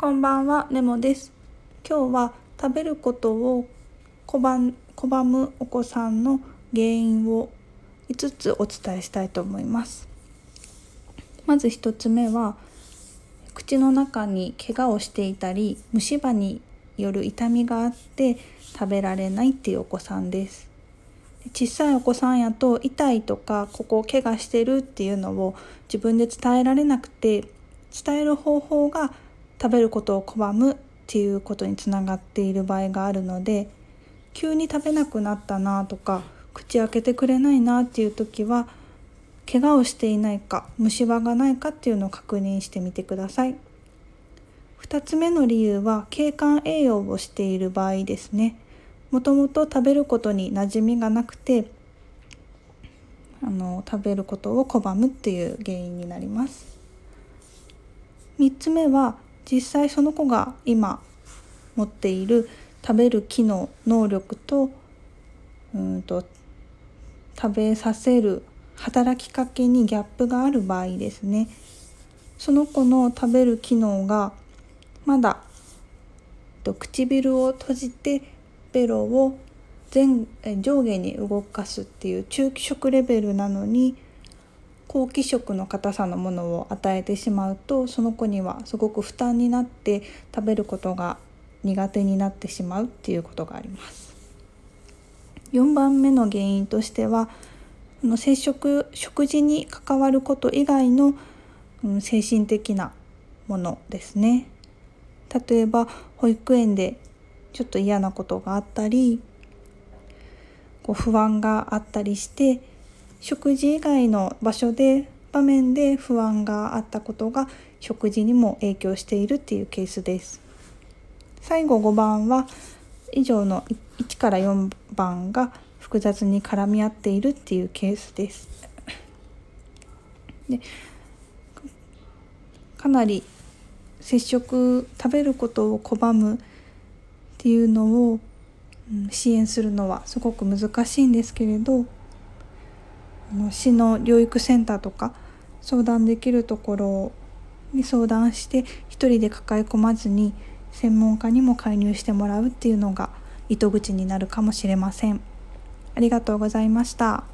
こんばんは、ネモです。今日は食べることを拒むお子さんの原因を5つお伝えしたいと思います。まず1つ目は口の中に怪我をしていたり虫歯による痛みがあって食べられないっていうお子さんです。小さいお子さんやと痛いとかここを怪我してるっていうのを自分で伝えられなくて伝える方法が食べることを拒むっていうことにつながっている場合があるので急に食べなくなったなとか口開けてくれないなっていう時は怪我をしていないか虫歯がないかっていうのを確認してみてください。2つ目の理由は経管栄養をしている場合ですね。もともと食べることに馴染みがなくてあの食べることを拒むっていう原因になります。3つ目は実際その子が今持っている食べる機能能力とうんと食べさせる働きかけにギャップがある場合ですね。その子の食べる機能がまだ唇を閉じてベロを前上下に動かすっていう中気色レベルなのに高気色の硬さのものを与えてしまうとその子にはすごく負担になって食べることが苦手になってしまうっていうことがあります。4番目の原因としてはの接触食事に関わること以外の、うん、精神的なものですね。例えば保育園でちょっと嫌なことがあったりこう不安があったりして食事以外の場所で場面で不安があったことが食事にも影響しているっていうケースです。最後5番は以上の1から4番が複雑に絡み合っているっていうケースです。でかなり接触食べることを拒むっていうのを、支援するのはすごく難しいんですけれど市の療育センターとか相談できるところに相談して一人で抱え込まずに専門家にも介入してもらうっていうのが糸口になるかもしれません。ありがとうございました。